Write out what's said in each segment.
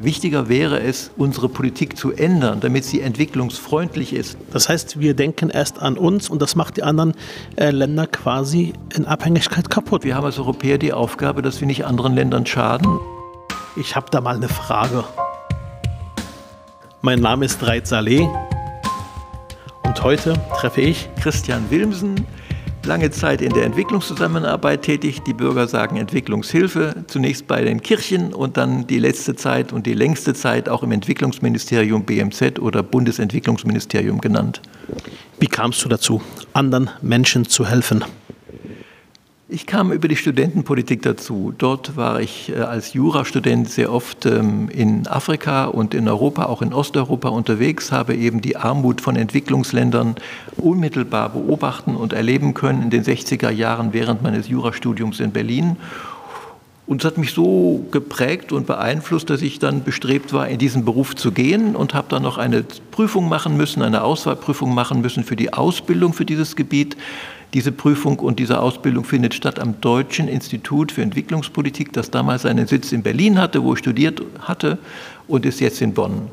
Wichtiger wäre es, unsere Politik zu ändern, damit sie entwicklungsfreundlich ist. Das heißt, wir denken erst an uns und das macht die anderen äh, Länder quasi in Abhängigkeit kaputt. Wir haben als Europäer die Aufgabe, dass wir nicht anderen Ländern schaden. Ich habe da mal eine Frage. Mein Name ist Reit Saleh und heute treffe ich Christian Wilmsen, lange Zeit in der Entwicklungszusammenarbeit tätig. Die Bürger sagen Entwicklungshilfe, zunächst bei den Kirchen und dann die letzte Zeit und die längste Zeit auch im Entwicklungsministerium BMZ oder Bundesentwicklungsministerium genannt. Wie kamst du dazu, anderen Menschen zu helfen? Ich kam über die Studentenpolitik dazu. Dort war ich äh, als Jurastudent sehr oft ähm, in Afrika und in Europa, auch in Osteuropa unterwegs, habe eben die Armut von Entwicklungsländern unmittelbar beobachten und erleben können in den 60er Jahren während meines Jurastudiums in Berlin. Und es hat mich so geprägt und beeinflusst, dass ich dann bestrebt war, in diesen Beruf zu gehen und habe dann noch eine Prüfung machen müssen, eine Auswahlprüfung machen müssen für die Ausbildung für dieses Gebiet. Diese Prüfung und diese Ausbildung findet statt am Deutschen Institut für Entwicklungspolitik, das damals seinen Sitz in Berlin hatte, wo ich studiert hatte und ist jetzt in Bonn.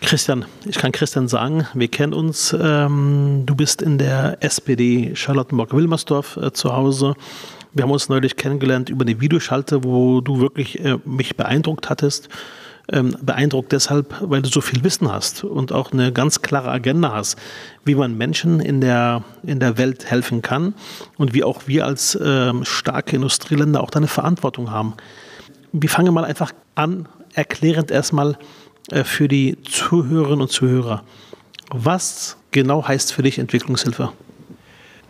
Christian, ich kann Christian sagen, wir kennen uns. Ähm, du bist in der SPD Charlottenburg-Wilmersdorf äh, zu Hause. Wir haben uns neulich kennengelernt über eine Videoschalte, wo du wirklich äh, mich beeindruckt hattest ähm, beeindruckt deshalb, weil du so viel Wissen hast und auch eine ganz klare Agenda hast, wie man Menschen in der, in der Welt helfen kann und wie auch wir als ähm, starke Industrieländer auch eine Verantwortung haben. Wir fangen mal einfach an, erklärend erstmal äh, für die Zuhörerinnen und Zuhörer. Was genau heißt für dich Entwicklungshilfe?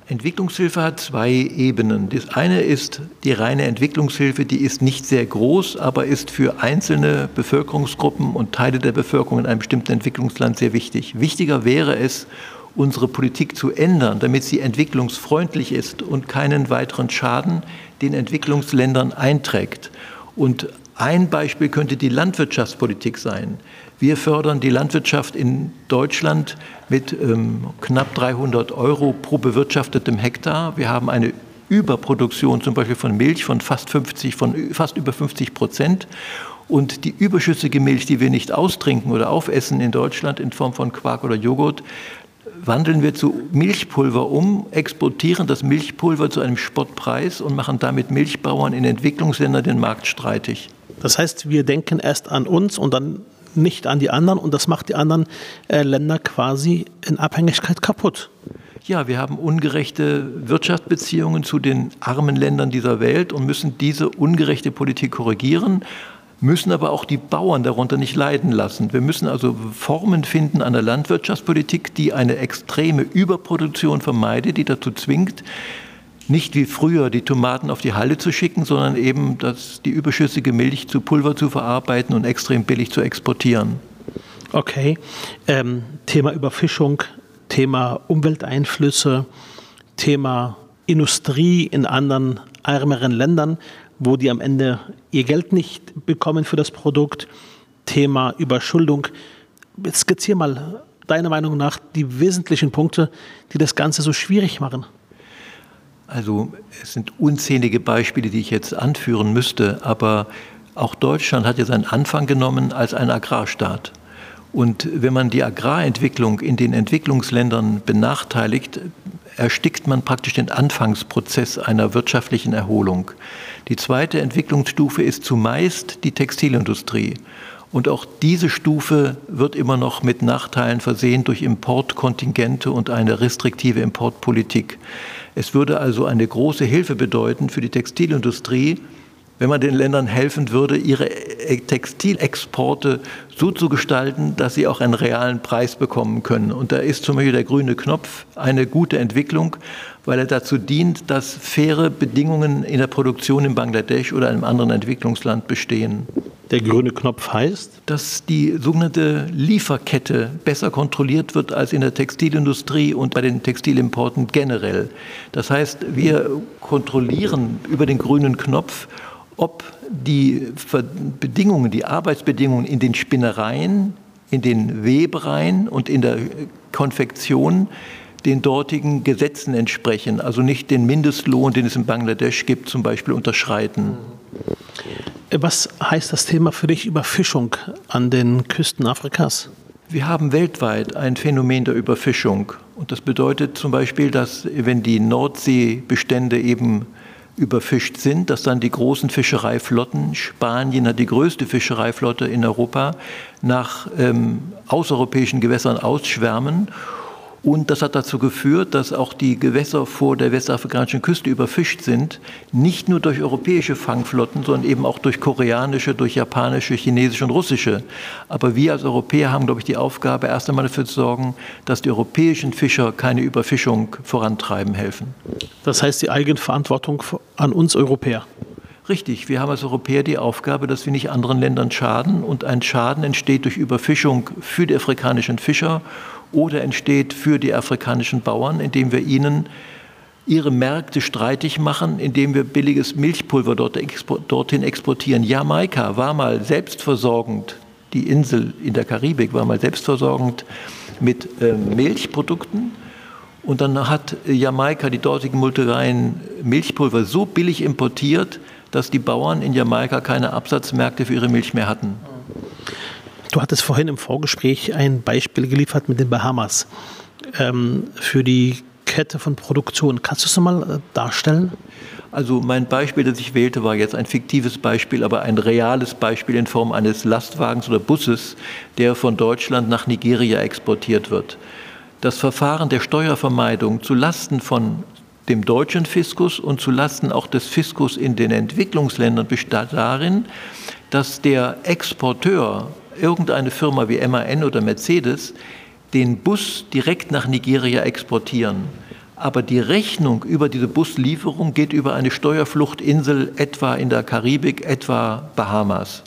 Entwicklungshilfe hat zwei Ebenen. Das eine ist die reine Entwicklungshilfe, die ist nicht sehr groß, aber ist für einzelne Bevölkerungsgruppen und Teile der Bevölkerung in einem bestimmten Entwicklungsland sehr wichtig. Wichtiger wäre es, unsere Politik zu ändern, damit sie entwicklungsfreundlich ist und keinen weiteren Schaden den Entwicklungsländern einträgt. Und ein Beispiel könnte die Landwirtschaftspolitik sein. Wir fördern die Landwirtschaft in Deutschland mit ähm, knapp 300 Euro pro bewirtschaftetem Hektar. Wir haben eine Überproduktion zum Beispiel von Milch von fast, 50, von fast über 50 Prozent. Und die überschüssige Milch, die wir nicht austrinken oder aufessen in Deutschland in Form von Quark oder Joghurt, wandeln wir zu Milchpulver um, exportieren das Milchpulver zu einem Spottpreis und machen damit Milchbauern in Entwicklungsländern den Markt streitig. Das heißt, wir denken erst an uns und dann nicht an die anderen und das macht die anderen äh, Länder quasi in Abhängigkeit kaputt. Ja, wir haben ungerechte Wirtschaftsbeziehungen zu den armen Ländern dieser Welt und müssen diese ungerechte Politik korrigieren, müssen aber auch die Bauern darunter nicht leiden lassen. Wir müssen also Formen finden an der Landwirtschaftspolitik, die eine extreme Überproduktion vermeidet, die dazu zwingt, nicht wie früher die Tomaten auf die Halle zu schicken, sondern eben das, die überschüssige Milch zu Pulver zu verarbeiten und extrem billig zu exportieren. Okay. Ähm, Thema Überfischung, Thema Umwelteinflüsse, Thema Industrie in anderen ärmeren Ländern, wo die am Ende ihr Geld nicht bekommen für das Produkt, Thema Überschuldung. Skizziere mal deiner Meinung nach die wesentlichen Punkte, die das Ganze so schwierig machen. Also es sind unzählige Beispiele, die ich jetzt anführen müsste, aber auch Deutschland hat ja seinen Anfang genommen als ein Agrarstaat. Und wenn man die Agrarentwicklung in den Entwicklungsländern benachteiligt, erstickt man praktisch den Anfangsprozess einer wirtschaftlichen Erholung. Die zweite Entwicklungsstufe ist zumeist die Textilindustrie. Und auch diese Stufe wird immer noch mit Nachteilen versehen durch Importkontingente und eine restriktive Importpolitik. Es würde also eine große Hilfe bedeuten für die Textilindustrie, wenn man den Ländern helfen würde, ihre Textilexporte so zu gestalten, dass sie auch einen realen Preis bekommen können. Und da ist zum Beispiel der grüne Knopf eine gute Entwicklung, weil er dazu dient, dass faire Bedingungen in der Produktion in Bangladesch oder einem anderen Entwicklungsland bestehen. Der grüne Knopf heißt? Dass die sogenannte Lieferkette besser kontrolliert wird als in der Textilindustrie und bei den Textilimporten generell. Das heißt, wir kontrollieren über den grünen Knopf, ob die Bedingungen, die Arbeitsbedingungen in den Spinnereien, in den Webereien und in der Konfektion den dortigen Gesetzen entsprechen, also nicht den Mindestlohn, den es in Bangladesch gibt, zum Beispiel unterschreiten. Was heißt das Thema für dich Überfischung an den Küsten Afrikas? Wir haben weltweit ein Phänomen der Überfischung. Und das bedeutet zum Beispiel, dass wenn die Nordseebestände eben überfischt sind, dass dann die großen Fischereiflotten, Spanien hat die größte Fischereiflotte in Europa, nach ähm, außereuropäischen Gewässern ausschwärmen und das hat dazu geführt, dass auch die Gewässer vor der westafrikanischen Küste überfischt sind, nicht nur durch europäische Fangflotten, sondern eben auch durch koreanische, durch japanische, chinesische und russische. Aber wir als Europäer haben, glaube ich, die Aufgabe, erst einmal dafür zu sorgen, dass die europäischen Fischer keine Überfischung vorantreiben helfen. Das heißt, die Eigenverantwortung an uns Europäer. Richtig, wir haben als Europäer die Aufgabe, dass wir nicht anderen Ländern schaden. Und ein Schaden entsteht durch Überfischung für die afrikanischen Fischer oder entsteht für die afrikanischen Bauern, indem wir ihnen ihre Märkte streitig machen, indem wir billiges Milchpulver dort, dorthin exportieren. Jamaika war mal selbstversorgend, die Insel in der Karibik war mal selbstversorgend mit äh, Milchprodukten. Und dann hat Jamaika die dortigen Multireien Milchpulver so billig importiert, dass die Bauern in Jamaika keine Absatzmärkte für ihre Milch mehr hatten. Du hattest vorhin im Vorgespräch ein Beispiel geliefert mit den Bahamas ähm, für die Kette von Produktion. Kannst du es nochmal äh, darstellen? Also mein Beispiel, das ich wählte, war jetzt ein fiktives Beispiel, aber ein reales Beispiel in Form eines Lastwagens oder Busses, der von Deutschland nach Nigeria exportiert wird. Das Verfahren der Steuervermeidung zu Lasten von dem deutschen Fiskus und zu Lasten auch des Fiskus in den Entwicklungsländern besteht darin, dass der Exporteur irgendeine Firma wie MAN oder Mercedes den Bus direkt nach Nigeria exportieren. Aber die Rechnung über diese Buslieferung geht über eine Steuerfluchtinsel etwa in der Karibik, etwa Bahamas.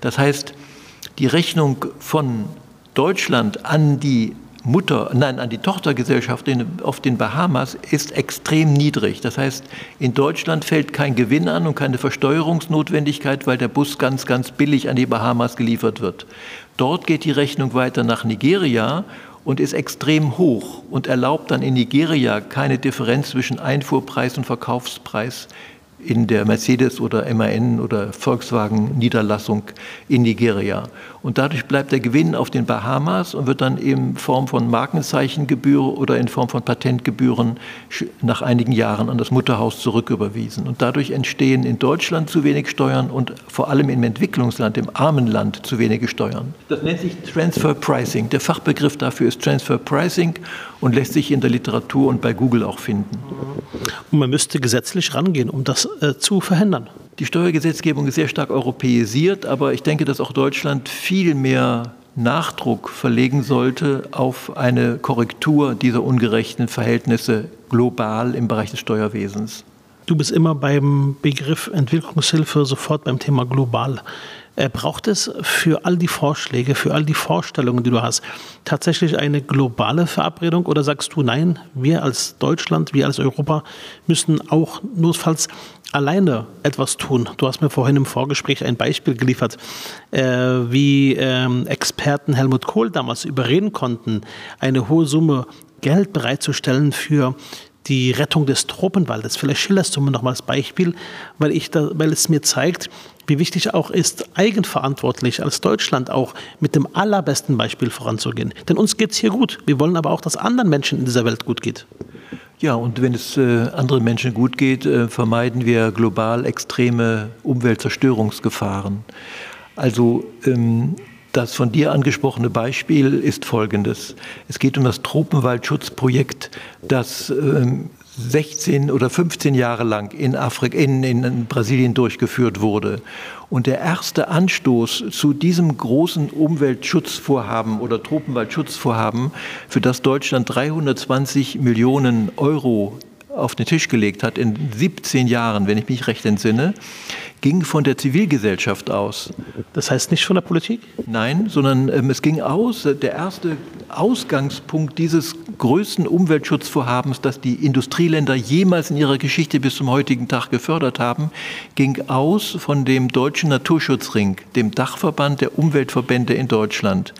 Das heißt, die Rechnung von Deutschland an die Mutter, nein, an die Tochtergesellschaft auf den Bahamas ist extrem niedrig. Das heißt, in Deutschland fällt kein Gewinn an und keine Versteuerungsnotwendigkeit, weil der Bus ganz, ganz billig an die Bahamas geliefert wird. Dort geht die Rechnung weiter nach Nigeria und ist extrem hoch und erlaubt dann in Nigeria keine Differenz zwischen Einfuhrpreis und Verkaufspreis in der Mercedes oder MAN oder Volkswagen Niederlassung in Nigeria. Und dadurch bleibt der Gewinn auf den Bahamas und wird dann in Form von Markenzeichengebühr oder in Form von Patentgebühren nach einigen Jahren an das Mutterhaus zurücküberwiesen. Und dadurch entstehen in Deutschland zu wenig Steuern und vor allem im Entwicklungsland, im armen Land, zu wenige Steuern. Das nennt sich Transfer Pricing. Der Fachbegriff dafür ist Transfer Pricing und lässt sich in der Literatur und bei Google auch finden. Und man müsste gesetzlich rangehen, um das äh, zu verhindern. Die Steuergesetzgebung ist sehr stark europäisiert, aber ich denke, dass auch Deutschland viel mehr Nachdruck verlegen sollte auf eine Korrektur dieser ungerechten Verhältnisse global im Bereich des Steuerwesens. Du bist immer beim Begriff Entwicklungshilfe sofort beim Thema global. Äh, braucht es für all die Vorschläge, für all die Vorstellungen, die du hast, tatsächlich eine globale Verabredung oder sagst du, nein, wir als Deutschland, wir als Europa müssen auch notfalls alleine etwas tun. Du hast mir vorhin im Vorgespräch ein Beispiel geliefert, äh, wie ähm, Experten Helmut Kohl damals überreden konnten, eine hohe Summe Geld bereitzustellen für die Rettung des Tropenwaldes. Vielleicht schilderst du mir noch mal das Beispiel, weil, ich da, weil es mir zeigt, wie wichtig auch ist, eigenverantwortlich als Deutschland auch mit dem allerbesten Beispiel voranzugehen. Denn uns geht es hier gut. Wir wollen aber auch, dass anderen Menschen in dieser Welt gut geht. Ja, und wenn es äh, anderen Menschen gut geht, äh, vermeiden wir global extreme Umweltzerstörungsgefahren. Also ähm, das von dir angesprochene Beispiel ist folgendes. Es geht um das Tropenwaldschutzprojekt, das ähm, 16 oder 15 Jahre lang in, Afrika, in, in Brasilien durchgeführt wurde. Und der erste Anstoß zu diesem großen Umweltschutzvorhaben oder Tropenwaldschutzvorhaben, für das Deutschland 320 Millionen Euro auf den Tisch gelegt hat in 17 Jahren, wenn ich mich recht entsinne, ging von der Zivilgesellschaft aus. Das heißt nicht von der Politik? Nein, sondern ähm, es ging aus, der erste Ausgangspunkt dieses größten Umweltschutzvorhabens, das die Industrieländer jemals in ihrer Geschichte bis zum heutigen Tag gefördert haben, ging aus von dem Deutschen Naturschutzring, dem Dachverband der Umweltverbände in Deutschland.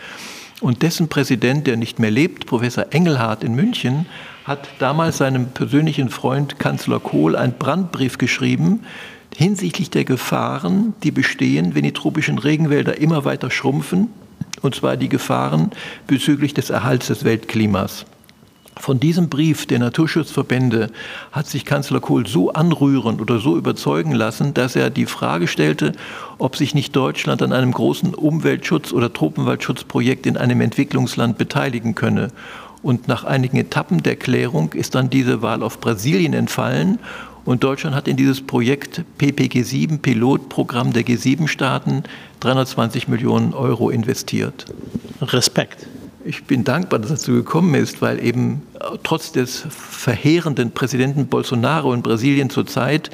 Und dessen Präsident, der nicht mehr lebt, Professor Engelhardt in München, hat damals seinem persönlichen Freund Kanzler Kohl einen Brandbrief geschrieben hinsichtlich der Gefahren, die bestehen, wenn die tropischen Regenwälder immer weiter schrumpfen, und zwar die Gefahren bezüglich des Erhalts des Weltklimas. Von diesem Brief der Naturschutzverbände hat sich Kanzler Kohl so anrühren oder so überzeugen lassen, dass er die Frage stellte, ob sich nicht Deutschland an einem großen Umweltschutz- oder Tropenwaldschutzprojekt in einem Entwicklungsland beteiligen könne. Und nach einigen Etappen der Klärung ist dann diese Wahl auf Brasilien entfallen. Und Deutschland hat in dieses Projekt PPG 7, Pilotprogramm der G7-Staaten, 320 Millionen Euro investiert. Respekt. Ich bin dankbar, dass es dazu gekommen ist, weil eben trotz des verheerenden Präsidenten Bolsonaro in Brasilien zurzeit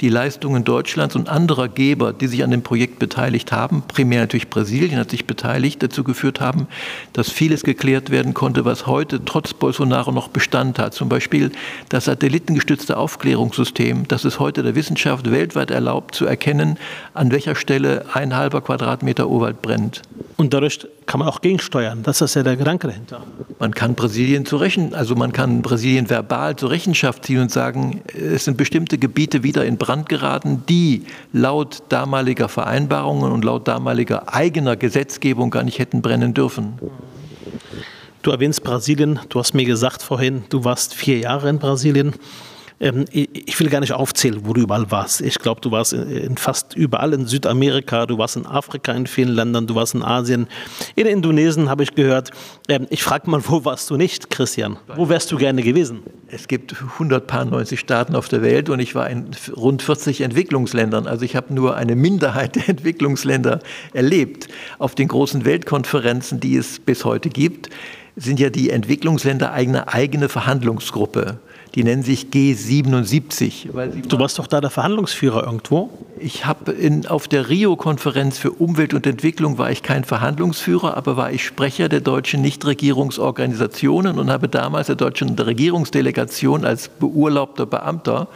die Leistungen Deutschlands und anderer Geber, die sich an dem Projekt beteiligt haben, primär natürlich Brasilien hat sich beteiligt, dazu geführt haben, dass vieles geklärt werden konnte, was heute trotz Bolsonaro noch Bestand hat. Zum Beispiel das satellitengestützte Aufklärungssystem, das es heute der Wissenschaft weltweit erlaubt, zu erkennen, an welcher Stelle ein halber Quadratmeter Urwald brennt. Und dadurch kann man auch gegensteuern. Das ist ja der Gedanke dahinter. Man kann Brasilien zu Rechen, also man kann Brasilien verbal zur Rechenschaft ziehen und sagen, es sind bestimmte Gebiete wieder in Brand geraten, die laut damaliger Vereinbarungen und laut damaliger eigener Gesetzgebung gar nicht hätten brennen dürfen. Du erwähnst Brasilien. Du hast mir gesagt vorhin, du warst vier Jahre in Brasilien. Ähm, ich will gar nicht aufzählen, wo du überall warst. Ich glaube, du warst in fast überall in Südamerika, du warst in Afrika in vielen Ländern, du warst in Asien. In Indonesien habe ich gehört. Ähm, ich frage mal, wo warst du nicht, Christian? Wo wärst du gerne gewesen? Es gibt 190 Staaten auf der Welt und ich war in rund 40 Entwicklungsländern. Also ich habe nur eine Minderheit der Entwicklungsländer erlebt. Auf den großen Weltkonferenzen, die es bis heute gibt, sind ja die Entwicklungsländer eine eigene Verhandlungsgruppe. Die nennen sich G77. du warst doch da der Verhandlungsführer irgendwo? Ich habe auf der Rio-Konferenz für Umwelt und Entwicklung war ich kein Verhandlungsführer, aber war ich Sprecher der deutschen Nichtregierungsorganisationen und habe damals der deutschen Regierungsdelegation als beurlaubter Beamter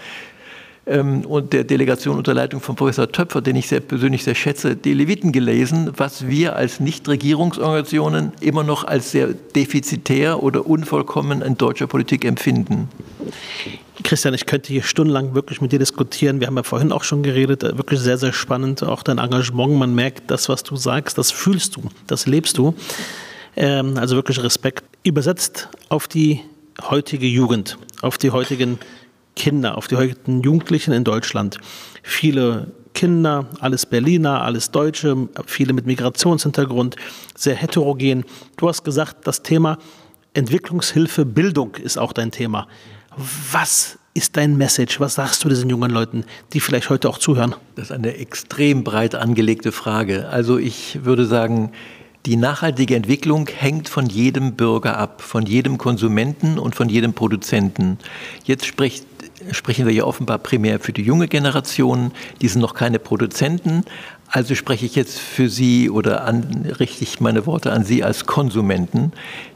ähm, und der Delegation unter Leitung von Professor Töpfer, den ich sehr persönlich sehr schätze, die Leviten gelesen, was wir als Nichtregierungsorganisationen immer noch als sehr defizitär oder unvollkommen in deutscher Politik empfinden. Christian, ich könnte hier stundenlang wirklich mit dir diskutieren. Wir haben ja vorhin auch schon geredet, äh, wirklich sehr, sehr spannend. Auch dein Engagement, man merkt, das, was du sagst, das fühlst du, das lebst du. Ähm, also wirklich Respekt. Übersetzt auf die heutige Jugend, auf die heutigen Kinder, auf die heutigen Jugendlichen in Deutschland. Viele Kinder, alles Berliner, alles Deutsche, viele mit Migrationshintergrund, sehr heterogen. Du hast gesagt, das Thema Entwicklungshilfe, Bildung ist auch dein Thema. Was ist dein Message? Was sagst du diesen jungen Leuten, die vielleicht heute auch zuhören? Das ist eine extrem breit angelegte Frage. Also ich würde sagen, die nachhaltige Entwicklung hängt von jedem Bürger ab, von jedem Konsumenten und von jedem Produzenten. Jetzt spricht sprechen wir ja offenbar primär für die junge Generation. Die sind noch keine Produzenten. Also spreche ich jetzt für Sie oder an, richte ich meine Worte an Sie als Konsumenten.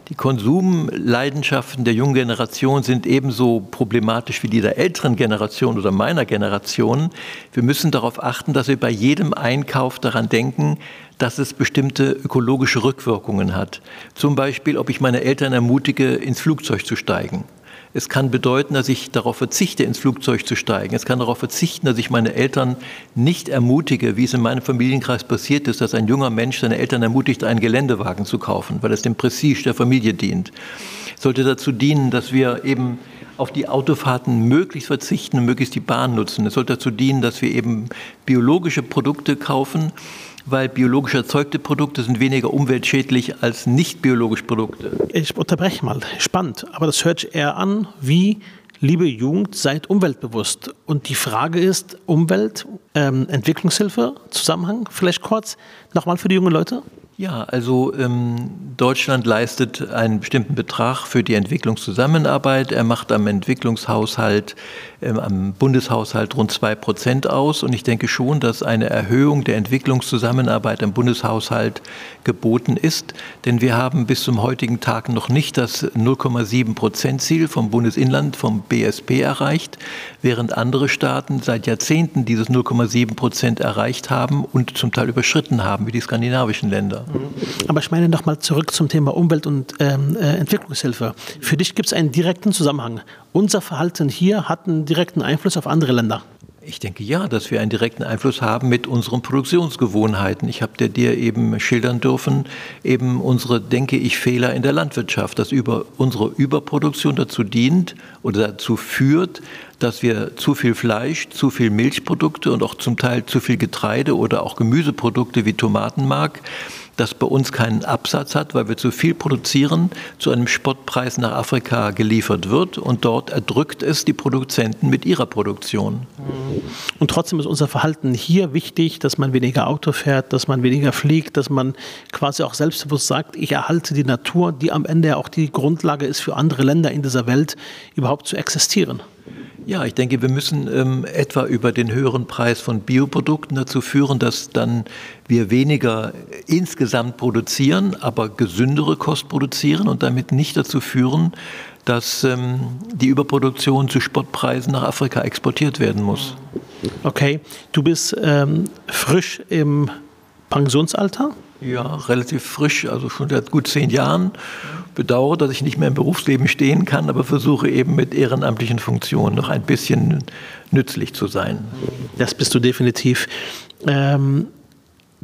Die Konsumleidenschaften der jungen Generation sind ebenso problematisch wie die der älteren Generation oder meiner Generation. Wir müssen darauf achten, dass wir bei jedem Einkauf daran denken, dass es bestimmte ökologische Rückwirkungen hat. Zum Beispiel, ob ich meine Eltern ermutige, ins Flugzeug zu steigen es kann bedeuten, dass ich darauf verzichte, ins Flugzeug zu steigen. Es kann darauf verzichten, dass ich meine Eltern nicht ermutige, wie es in meinem Familienkreis passiert ist, dass ein junger Mensch seine Eltern ermutigt, einen Geländewagen zu kaufen, weil es dem Prestige der Familie dient. Es sollte dazu dienen, dass wir eben auf die Autofahrten möglichst verzichten und möglichst die Bahn nutzen. Es sollte dazu dienen, dass wir eben biologische Produkte kaufen, weil biologisch erzeugte Produkte sind weniger umweltschädlich als nicht biologische Produkte. Ich unterbreche mal, spannend, aber das hört sich eher an wie liebe Jugend, seid umweltbewusst. Und die Frage ist, Umwelt, ähm, Entwicklungshilfe, Zusammenhang, vielleicht kurz nochmal für die jungen Leute? Ja, also ähm, Deutschland leistet einen bestimmten Betrag für die Entwicklungszusammenarbeit. Er macht am Entwicklungshaushalt, ähm, am Bundeshaushalt rund zwei Prozent aus. Und ich denke schon, dass eine Erhöhung der Entwicklungszusammenarbeit im Bundeshaushalt geboten ist. Denn wir haben bis zum heutigen Tag noch nicht das 0,7 Prozent Ziel vom Bundesinland, vom BSP erreicht, während andere Staaten seit Jahrzehnten dieses 0,7 Prozent erreicht haben und zum Teil überschritten haben. haben wie die skandinavischen Länder. Aber ich meine nochmal zurück zum Thema Umwelt- und ähm, äh, Entwicklungshilfe. Für dich gibt es einen direkten Zusammenhang. Unser Verhalten hier hat einen direkten Einfluss auf andere Länder. Ich denke ja, dass wir einen direkten Einfluss haben mit unseren Produktionsgewohnheiten. Ich habe dir eben schildern dürfen, eben unsere, denke ich, Fehler in der Landwirtschaft, dass über unsere Überproduktion dazu dient oder dazu führt, dass wir zu viel Fleisch, zu viel Milchprodukte und auch zum Teil zu viel Getreide oder auch Gemüseprodukte wie Tomatenmark das bei uns keinen Absatz hat, weil wir zu viel produzieren, zu einem Spottpreis nach Afrika geliefert wird und dort erdrückt es die Produzenten mit ihrer Produktion. Und trotzdem ist unser Verhalten hier wichtig, dass man weniger Auto fährt, dass man weniger fliegt, dass man quasi auch selbstbewusst sagt, ich erhalte die Natur, die am Ende auch die Grundlage ist für andere Länder in dieser Welt überhaupt zu existieren. Ja, ich denke, wir müssen ähm, etwa über den höheren Preis von Bioprodukten dazu führen, dass dann wir weniger insgesamt produzieren, aber gesündere Kost produzieren und damit nicht dazu führen, dass ähm, die Überproduktion zu Spottpreisen nach Afrika exportiert werden muss. Okay, du bist ähm, frisch im Pensionsalter? Ja, relativ frisch, also schon seit gut zehn Jahren bedauere, dass ich nicht mehr im Berufsleben stehen kann, aber versuche eben mit ehrenamtlichen Funktionen noch ein bisschen nützlich zu sein. Das bist du definitiv. Ähm,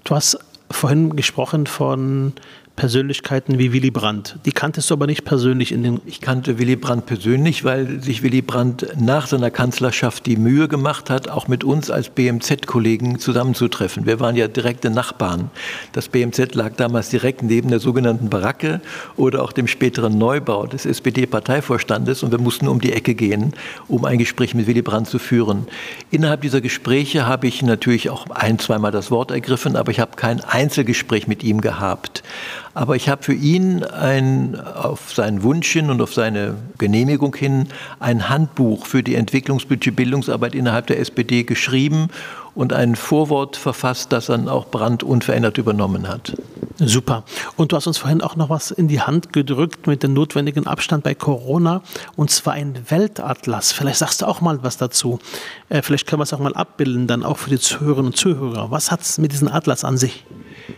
du hast vorhin gesprochen von Persönlichkeiten wie Willy Brandt. Die kanntest du aber nicht persönlich in den. Ich kannte Willy Brandt persönlich, weil sich Willy Brandt nach seiner Kanzlerschaft die Mühe gemacht hat, auch mit uns als BMZ-Kollegen zusammenzutreffen. Wir waren ja direkte Nachbarn. Das BMZ lag damals direkt neben der sogenannten Baracke oder auch dem späteren Neubau des SPD-Parteivorstandes und wir mussten um die Ecke gehen, um ein Gespräch mit Willy Brandt zu führen. Innerhalb dieser Gespräche habe ich natürlich auch ein, zweimal das Wort ergriffen, aber ich habe kein Einzelgespräch mit ihm gehabt. Aber ich habe für ihn ein, auf seinen Wunsch hin und auf seine Genehmigung hin ein Handbuch für die Entwicklungsbudget Bildungsarbeit innerhalb der SPD geschrieben und ein Vorwort verfasst, das dann auch Brandt unverändert übernommen hat. Super. Und du hast uns vorhin auch noch was in die Hand gedrückt mit dem notwendigen Abstand bei Corona, und zwar ein Weltatlas. Vielleicht sagst du auch mal was dazu. Äh, vielleicht können wir es auch mal abbilden, dann auch für die Zuhörerinnen und Zuhörer. Was hat es mit diesem Atlas an sich?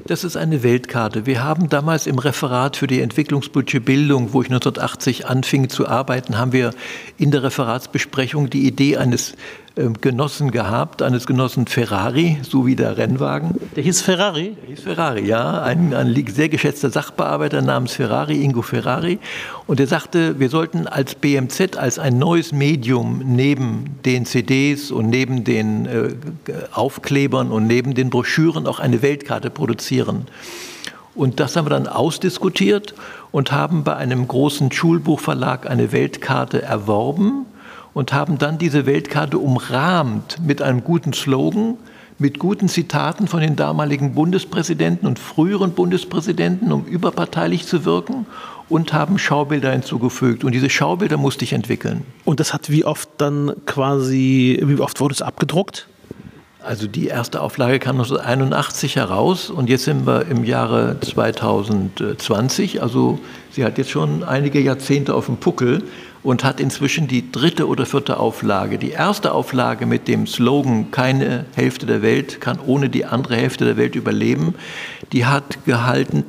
Das ist eine Weltkarte. Wir haben damals im Referat für die Entwicklungsbudget Bildung, wo ich 1980 anfing zu arbeiten, haben wir in der Referatsbesprechung die Idee eines Genossen gehabt, eines Genossen Ferrari, so wie der Rennwagen. Der hieß Ferrari? Der hieß Ferrari, ja. Ein, ein sehr geschätzter Sachbearbeiter namens Ferrari, Ingo Ferrari. Und er sagte, wir sollten als BMZ, als ein neues Medium neben den CDs und neben den äh, Aufklebern und neben den Broschüren auch eine Weltkarte produzieren. Und das haben wir dann ausdiskutiert und haben bei einem großen Schulbuchverlag eine Weltkarte erworben und haben dann diese Weltkarte umrahmt mit einem guten Slogan, mit guten Zitaten von den damaligen Bundespräsidenten und früheren Bundespräsidenten, um überparteilich zu wirken und haben Schaubilder hinzugefügt. Und diese Schaubilder musste ich entwickeln. Und das hat wie oft dann quasi, wie oft wurde es abgedruckt? Also die erste Auflage kam 1981 heraus und jetzt sind wir im Jahre 2020. Also sie hat jetzt schon einige Jahrzehnte auf dem Puckel und hat inzwischen die dritte oder vierte Auflage. Die erste Auflage mit dem Slogan Keine Hälfte der Welt kann ohne die andere Hälfte der Welt überleben, die hat gehalten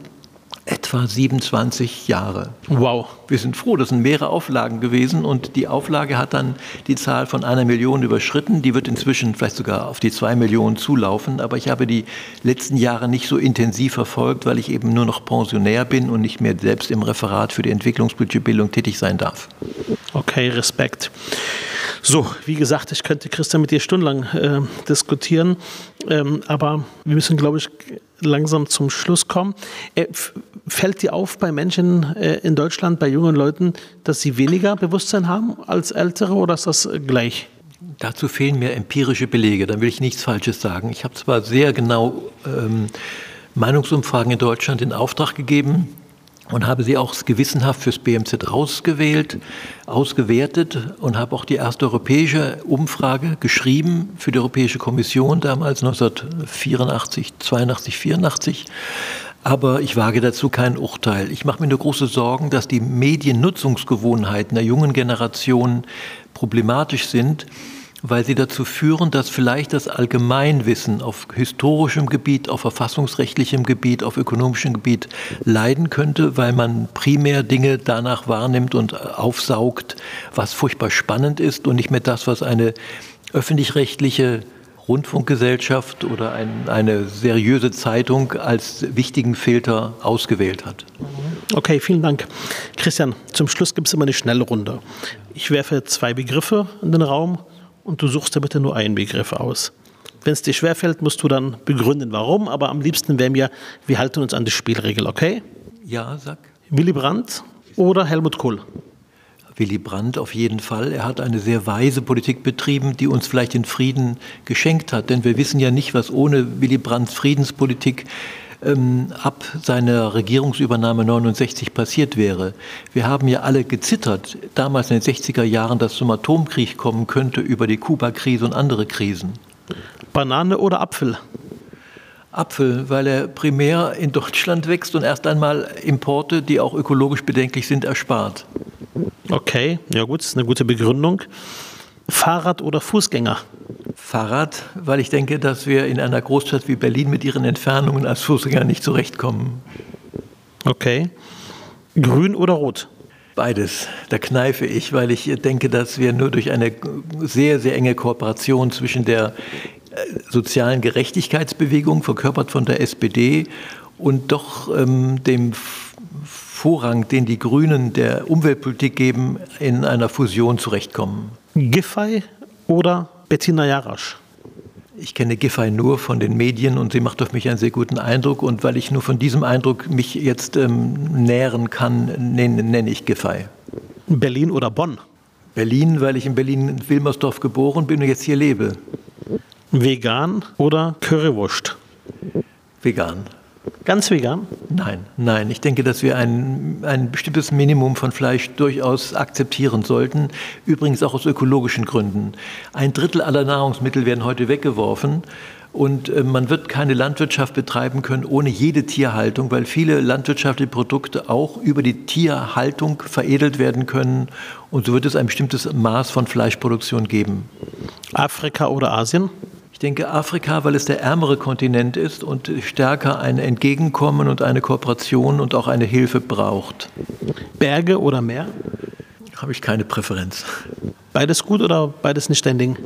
etwa 27 Jahre. Wow. Wir sind froh, das sind mehrere Auflagen gewesen und die Auflage hat dann die Zahl von einer Million überschritten. Die wird inzwischen vielleicht sogar auf die zwei Millionen zulaufen, aber ich habe die letzten Jahre nicht so intensiv verfolgt, weil ich eben nur noch Pensionär bin und nicht mehr selbst im Referat für die Entwicklungsbudgetbildung tätig sein darf. Okay, Respekt. So, wie gesagt, ich könnte Christian mit dir stundenlang äh, diskutieren, ähm, aber wir müssen, glaube ich, langsam zum Schluss kommen. Äh, fällt dir auf bei Menschen äh, in Deutschland, bei jungen Leuten, dass sie weniger Bewusstsein haben als Ältere oder ist das gleich? Dazu fehlen mir empirische Belege, dann will ich nichts Falsches sagen. Ich habe zwar sehr genau ähm, Meinungsumfragen in Deutschland in Auftrag gegeben, und habe sie auch gewissenhaft fürs BMZ ausgewählt, ausgewertet und habe auch die erste europäische Umfrage geschrieben für die Europäische Kommission damals 1984, 82, 84. Aber ich wage dazu kein Urteil. Ich mache mir nur große Sorgen, dass die Mediennutzungsgewohnheiten der jungen Generation problematisch sind weil sie dazu führen, dass vielleicht das Allgemeinwissen auf historischem Gebiet, auf verfassungsrechtlichem Gebiet, auf ökonomischem Gebiet leiden könnte, weil man primär Dinge danach wahrnimmt und aufsaugt, was furchtbar spannend ist und nicht mehr das, was eine öffentlich-rechtliche Rundfunkgesellschaft oder ein, eine seriöse Zeitung als wichtigen Filter ausgewählt hat. Okay, vielen Dank. Christian, zum Schluss gibt es immer eine schnelle Runde. Ich werfe zwei Begriffe in den Raum und du suchst dir bitte nur einen Begriff aus. Wenn es dir schwerfällt, musst du dann begründen, warum, aber am liebsten wären wir, wir halten uns an die Spielregel, okay? Ja, sag. Willy Brandt oder Helmut Kohl? Willy Brandt auf jeden Fall. Er hat eine sehr weise Politik betrieben, die uns vielleicht den Frieden geschenkt hat. Denn wir wissen ja nicht, was ohne Willy Brandts Friedenspolitik ähm, ab seiner Regierungsübernahme 69 passiert wäre. Wir haben ja alle gezittert, damals in den 60er Jahren, dass zum Atomkrieg kommen könnte über die Kuba-Krise und andere Krisen. Banane oder Apfel? Apfel, weil er primär in Deutschland wächst und erst einmal Importe, die auch ökologisch bedenklich sind, erspart. Okay, ja gut, das ist eine gute Begründung. Fahrrad oder Fußgänger? Fahrrad, weil ich denke, dass wir in einer Großstadt wie Berlin mit ihren Entfernungen als Fußgänger nicht zurechtkommen. Okay. Grün oder rot? Beides. Da kneife ich, weil ich denke, dass wir nur durch eine sehr, sehr enge Kooperation zwischen der äh, sozialen Gerechtigkeitsbewegung, verkörpert von der SPD, und doch ähm, dem Vorrang, den die Grünen der Umweltpolitik geben, in einer Fusion zurechtkommen. Giffey oder Bettina Jarasch? Ich kenne Giffey nur von den Medien und sie macht auf mich einen sehr guten Eindruck. Und weil ich nur von diesem Eindruck mich jetzt ähm, nähren kann, nenne, nenne ich Giffey. Berlin oder Bonn? Berlin, weil ich in Berlin in Wilmersdorf geboren bin und jetzt hier lebe. Vegan oder Currywurst? Vegan. Ganz vegan? Nein, nein. Ich denke, dass wir ein, ein bestimmtes Minimum von Fleisch durchaus akzeptieren sollten. Übrigens auch aus ökologischen Gründen. Ein Drittel aller Nahrungsmittel werden heute weggeworfen. Und äh, man wird keine Landwirtschaft betreiben können ohne jede Tierhaltung, weil viele landwirtschaftliche Produkte auch über die Tierhaltung veredelt werden können. Und so wird es ein bestimmtes Maß von Fleischproduktion geben. Afrika oder Asien? Ich denke Afrika, weil es der ärmere Kontinent ist und stärker ein Entgegenkommen und eine Kooperation und auch eine Hilfe braucht. Berge oder Meer? Habe ich keine Präferenz. Beides gut oder beides nicht dein Ding?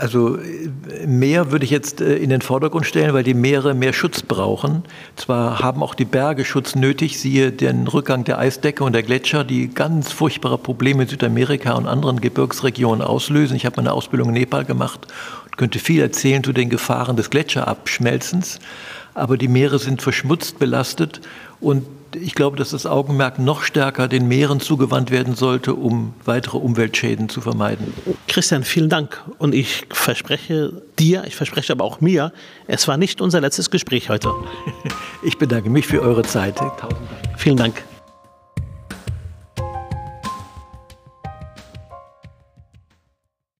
Also Meer würde ich jetzt äh, in den Vordergrund stellen, weil die Meere mehr Schutz brauchen. Zwar haben auch die Berge Schutz nötig, siehe den Rückgang der Eisdecke und der Gletscher, die ganz furchtbare Probleme in Südamerika und anderen Gebirgsregionen auslösen. Ich habe meine Ausbildung in Nepal gemacht könnte viel erzählen zu den Gefahren des Gletscherabschmelzens, aber die Meere sind verschmutzt, belastet und ich glaube, dass das Augenmerk noch stärker den Meeren zugewandt werden sollte, um weitere Umweltschäden zu vermeiden. Christian, vielen Dank. Und ich verspreche dir, ich verspreche aber auch mir, es war nicht unser letztes Gespräch heute. Ich bedanke mich für eure Zeit. Tausend Dank. Vielen Dank.